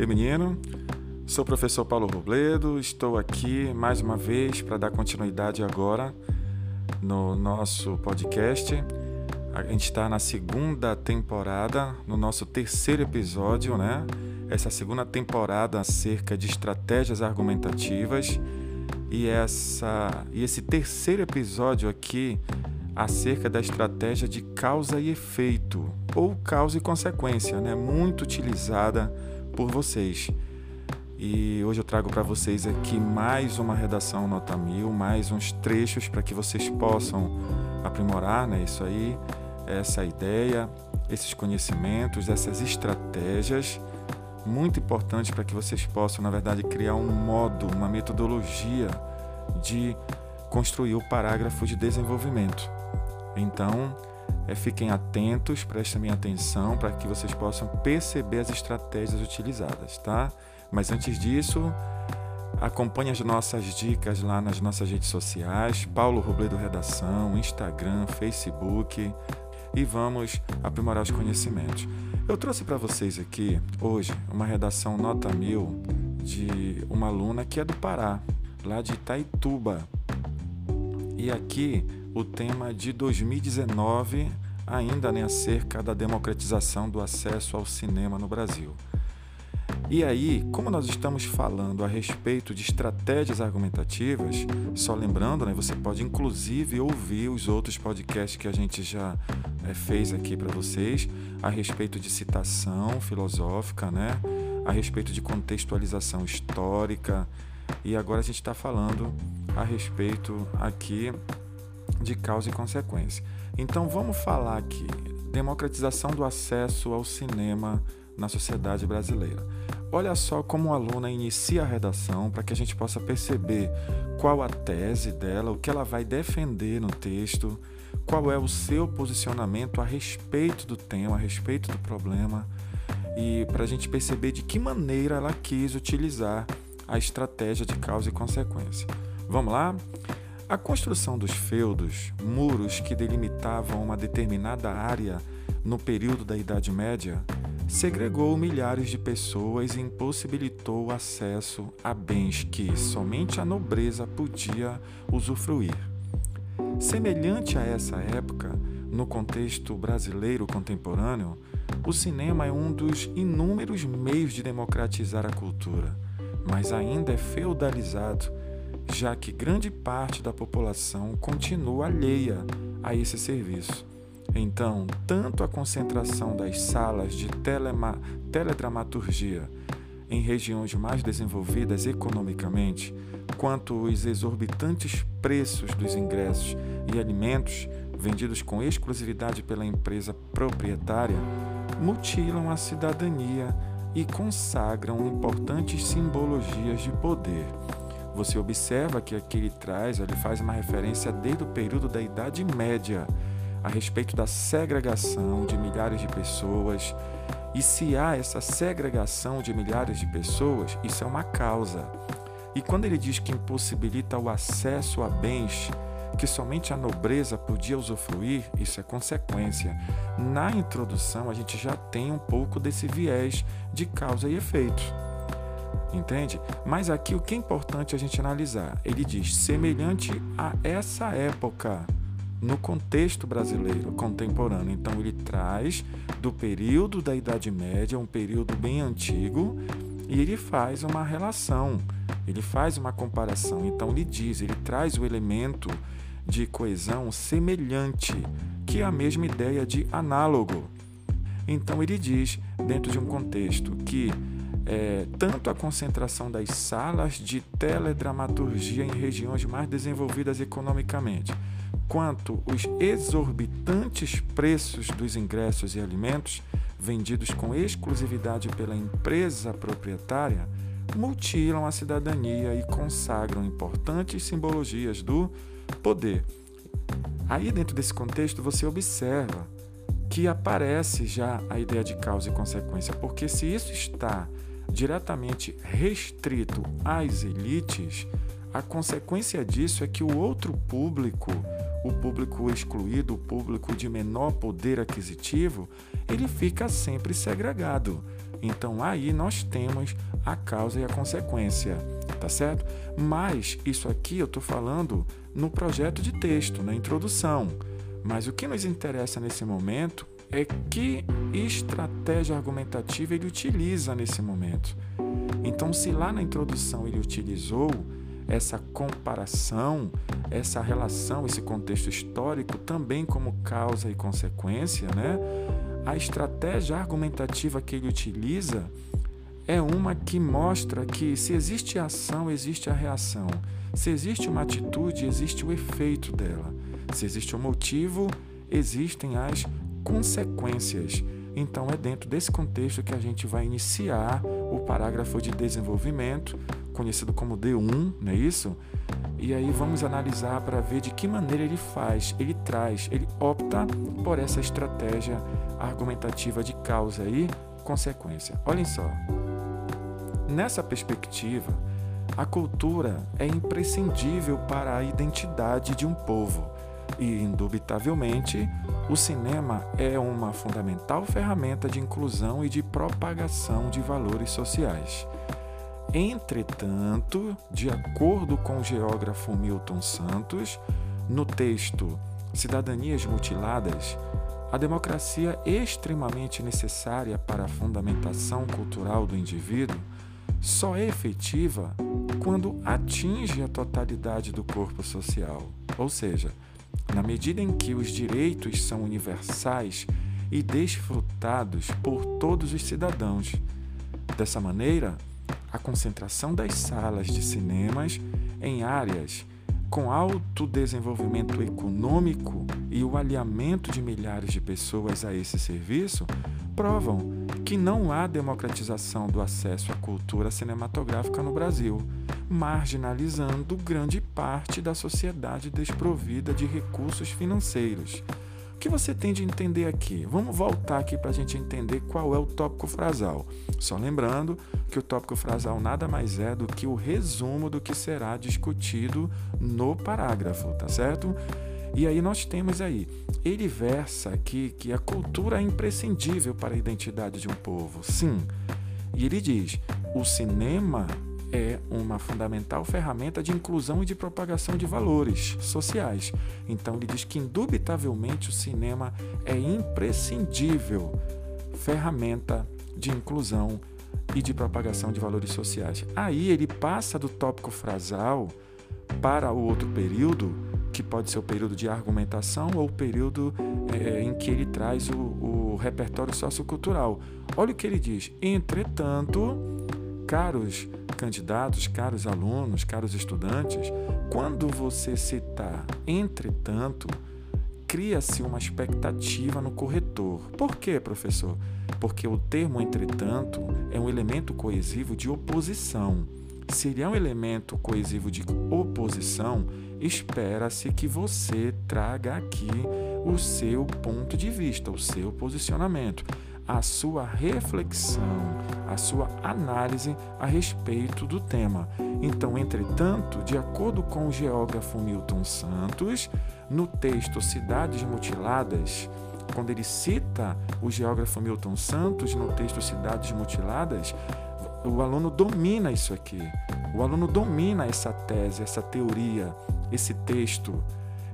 Ei menino, sou o professor Paulo Robledo, estou aqui mais uma vez para dar continuidade agora no nosso podcast. A gente está na segunda temporada, no nosso terceiro episódio, né? Essa segunda temporada acerca de estratégias argumentativas e essa e esse terceiro episódio aqui acerca da estratégia de causa e efeito ou causa e consequência, né? Muito utilizada por vocês. E hoje eu trago para vocês aqui mais uma redação nota mil, mais uns trechos para que vocês possam aprimorar, né? Isso aí, essa ideia, esses conhecimentos, essas estratégias muito importantes para que vocês possam, na verdade, criar um modo, uma metodologia de construir o parágrafo de desenvolvimento. Então, é, fiquem atentos, prestem atenção para que vocês possam perceber as estratégias utilizadas, tá? Mas antes disso, acompanhe as nossas dicas lá nas nossas redes sociais, Paulo Robledo Redação, Instagram, Facebook e vamos aprimorar os conhecimentos. Eu trouxe para vocês aqui hoje uma redação nota mil de uma aluna que é do Pará, lá de Itaituba. E aqui o tema de 2019, ainda né, acerca da democratização do acesso ao cinema no Brasil. E aí, como nós estamos falando a respeito de estratégias argumentativas, só lembrando, né, você pode inclusive ouvir os outros podcasts que a gente já é, fez aqui para vocês a respeito de citação filosófica, né, a respeito de contextualização histórica, e agora a gente está falando a respeito aqui de causa e consequência. Então vamos falar aqui democratização do acesso ao cinema na sociedade brasileira. Olha só como a aluna inicia a redação para que a gente possa perceber qual a tese dela, o que ela vai defender no texto, qual é o seu posicionamento a respeito do tema, a respeito do problema, e para a gente perceber de que maneira ela quis utilizar a estratégia de causa e consequência. Vamos lá? A construção dos feudos, muros que delimitavam uma determinada área no período da Idade Média, segregou milhares de pessoas e impossibilitou o acesso a bens que somente a nobreza podia usufruir. Semelhante a essa época, no contexto brasileiro contemporâneo, o cinema é um dos inúmeros meios de democratizar a cultura, mas ainda é feudalizado já que grande parte da população continua alheia a esse serviço. Então, tanto a concentração das salas de teledramaturgia em regiões mais desenvolvidas economicamente, quanto os exorbitantes preços dos ingressos e alimentos vendidos com exclusividade pela empresa proprietária, mutilam a cidadania e consagram importantes simbologias de poder você observa que aqui ele traz, ele faz uma referência desde o período da Idade Média a respeito da segregação de milhares de pessoas. E se há essa segregação de milhares de pessoas, isso é uma causa. E quando ele diz que impossibilita o acesso a bens que somente a nobreza podia usufruir, isso é consequência. Na introdução, a gente já tem um pouco desse viés de causa e efeito. Entende? Mas aqui o que é importante a gente analisar? Ele diz semelhante a essa época no contexto brasileiro contemporâneo. Então ele traz do período da Idade Média, um período bem antigo, e ele faz uma relação, ele faz uma comparação. Então ele diz, ele traz o elemento de coesão semelhante, que é a mesma ideia de análogo. Então ele diz, dentro de um contexto que é, tanto a concentração das salas de teledramaturgia em regiões mais desenvolvidas economicamente, quanto os exorbitantes preços dos ingressos e alimentos vendidos com exclusividade pela empresa proprietária, mutilam a cidadania e consagram importantes simbologias do poder. Aí, dentro desse contexto, você observa que aparece já a ideia de causa e consequência, porque se isso está diretamente restrito às elites, a consequência disso é que o outro público, o público excluído, o público de menor poder aquisitivo, ele fica sempre segregado. Então aí nós temos a causa e a consequência, tá certo? Mas isso aqui eu estou falando no projeto de texto, na introdução. Mas o que nos interessa nesse momento é que estratégia argumentativa ele utiliza nesse momento. Então, se lá na introdução ele utilizou essa comparação, essa relação, esse contexto histórico também como causa e consequência, né? A estratégia argumentativa que ele utiliza é uma que mostra que se existe ação, existe a reação. Se existe uma atitude, existe o efeito dela. Se existe um motivo, existem as consequências. Então é dentro desse contexto que a gente vai iniciar o parágrafo de desenvolvimento, conhecido como D1, não é isso? E aí vamos analisar para ver de que maneira ele faz, ele traz, ele opta por essa estratégia argumentativa de causa e consequência. Olhem só. Nessa perspectiva, a cultura é imprescindível para a identidade de um povo e, indubitavelmente, o cinema é uma fundamental ferramenta de inclusão e de propagação de valores sociais. Entretanto, de acordo com o geógrafo Milton Santos, no texto Cidadanias Mutiladas, a democracia é extremamente necessária para a fundamentação cultural do indivíduo só é efetiva quando atinge a totalidade do corpo social, ou seja, na medida em que os direitos são universais e desfrutados por todos os cidadãos. Dessa maneira, a concentração das salas de cinemas em áreas com alto desenvolvimento econômico e o alinhamento de milhares de pessoas a esse serviço provam que não há democratização do acesso à cultura cinematográfica no Brasil, marginalizando grande parte da sociedade desprovida de recursos financeiros. O que você tem de entender aqui? Vamos voltar aqui para a gente entender qual é o tópico frasal. Só lembrando que o tópico frasal nada mais é do que o resumo do que será discutido no parágrafo, tá certo? E aí nós temos aí, ele versa aqui que a cultura é imprescindível para a identidade de um povo. Sim. E ele diz: o cinema é uma fundamental ferramenta de inclusão e de propagação de valores sociais. Então ele diz que indubitavelmente o cinema é imprescindível ferramenta de inclusão e de propagação de valores sociais. Aí ele passa do tópico frasal para o outro período que pode ser o período de argumentação ou o período é, em que ele traz o, o repertório sociocultural. Olha o que ele diz. Entretanto, caros candidatos, caros alunos, caros estudantes, quando você citar entretanto, cria-se uma expectativa no corretor. Por quê, professor? Porque o termo entretanto é um elemento coesivo de oposição. Se ele é um elemento coesivo de oposição, espera-se que você traga aqui o seu ponto de vista, o seu posicionamento, a sua reflexão, a sua análise a respeito do tema. Então, entretanto, de acordo com o geógrafo Milton Santos, no texto Cidades Mutiladas, quando ele cita o geógrafo Milton Santos no texto Cidades Mutiladas, o aluno domina isso aqui. O aluno domina essa tese, essa teoria, esse texto.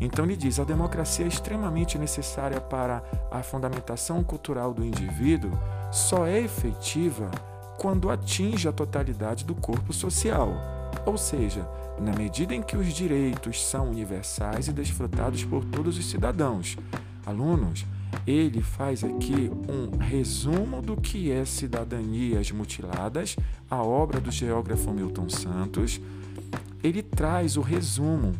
Então ele diz: a democracia é extremamente necessária para a fundamentação cultural do indivíduo, só é efetiva quando atinge a totalidade do corpo social. Ou seja, na medida em que os direitos são universais e desfrutados por todos os cidadãos. Alunos, ele faz aqui um resumo do que é Cidadanias Mutiladas, a obra do geógrafo Milton Santos. Ele traz o resumo.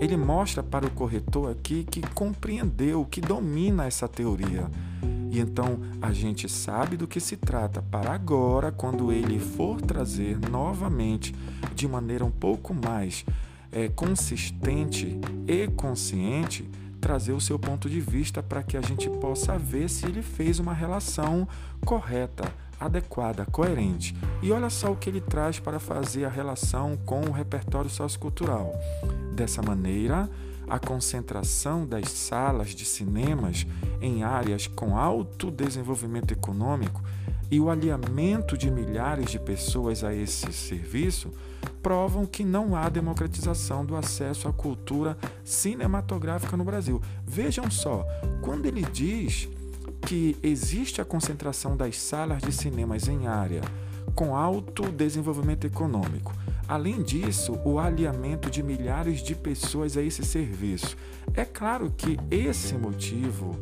Ele mostra para o corretor aqui que compreendeu, que domina essa teoria. E então a gente sabe do que se trata para agora, quando ele for trazer novamente de maneira um pouco mais é, consistente e consciente trazer o seu ponto de vista para que a gente possa ver se ele fez uma relação correta, adequada, coerente. E olha só o que ele traz para fazer a relação com o repertório sociocultural. Dessa maneira, a concentração das salas de cinemas em áreas com alto desenvolvimento econômico e o alinhamento de milhares de pessoas a esse serviço provam que não há democratização do acesso à cultura cinematográfica no Brasil. Vejam só, quando ele diz que existe a concentração das salas de cinemas em área com alto desenvolvimento econômico. Além disso, o alinhamento de milhares de pessoas a esse serviço. É claro que esse motivo,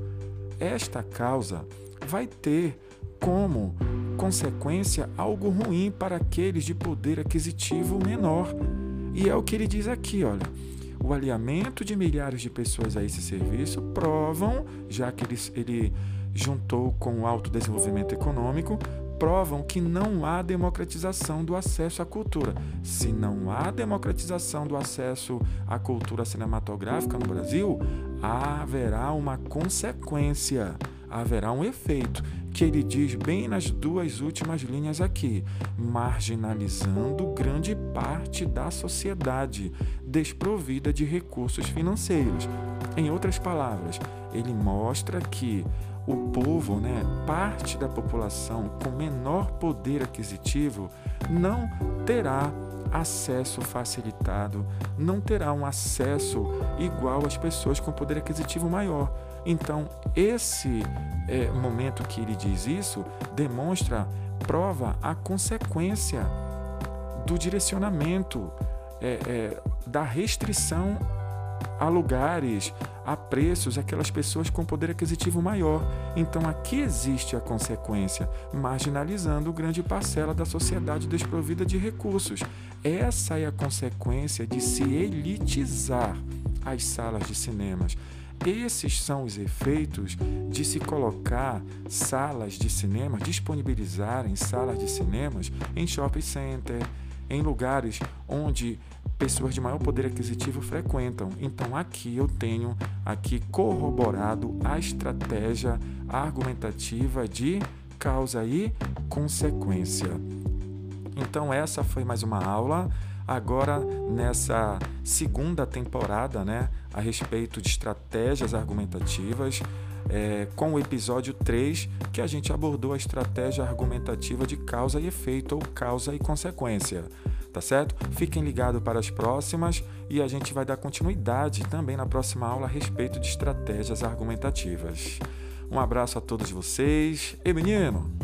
esta causa, vai ter como consequência algo ruim para aqueles de poder aquisitivo menor. E é o que ele diz aqui, olha. O alinhamento de milhares de pessoas a esse serviço provam, já que ele, ele juntou com o alto desenvolvimento econômico, provam que não há democratização do acesso à cultura. Se não há democratização do acesso à cultura cinematográfica no Brasil, haverá uma consequência, haverá um efeito que ele diz bem nas duas últimas linhas aqui, marginalizando grande parte da sociedade desprovida de recursos financeiros. Em outras palavras, ele mostra que o povo, né, parte da população com menor poder aquisitivo, não terá acesso facilitado, não terá um acesso igual às pessoas com poder aquisitivo maior. Então, esse é, momento que ele diz isso demonstra, prova a consequência do direcionamento, é, é, da restrição a lugares, a preços, aquelas pessoas com poder aquisitivo maior. Então aqui existe a consequência, marginalizando grande parcela da sociedade desprovida de recursos. Essa é a consequência de se elitizar as salas de cinemas. Esses são os efeitos de se colocar salas de cinema, disponibilizarem salas de cinemas em shopping center, em lugares onde pessoas de maior poder aquisitivo frequentam. Então aqui eu tenho aqui corroborado a estratégia argumentativa de causa e consequência. Então essa foi mais uma aula agora nessa segunda temporada, né, a respeito de estratégias argumentativas, é, com o episódio 3, que a gente abordou a estratégia argumentativa de causa e efeito, ou causa e consequência tá certo? Fiquem ligados para as próximas e a gente vai dar continuidade também na próxima aula a respeito de estratégias argumentativas. Um abraço a todos vocês. E menino!